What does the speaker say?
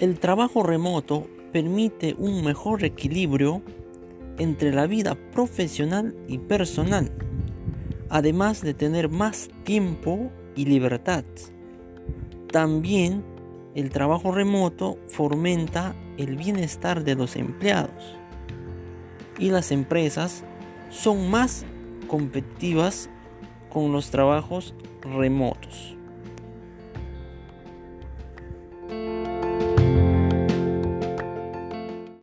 El trabajo remoto permite un mejor equilibrio entre la vida profesional y personal, además de tener más tiempo y libertad. También el trabajo remoto fomenta el bienestar de los empleados y las empresas son más competitivas con los trabajos remotos.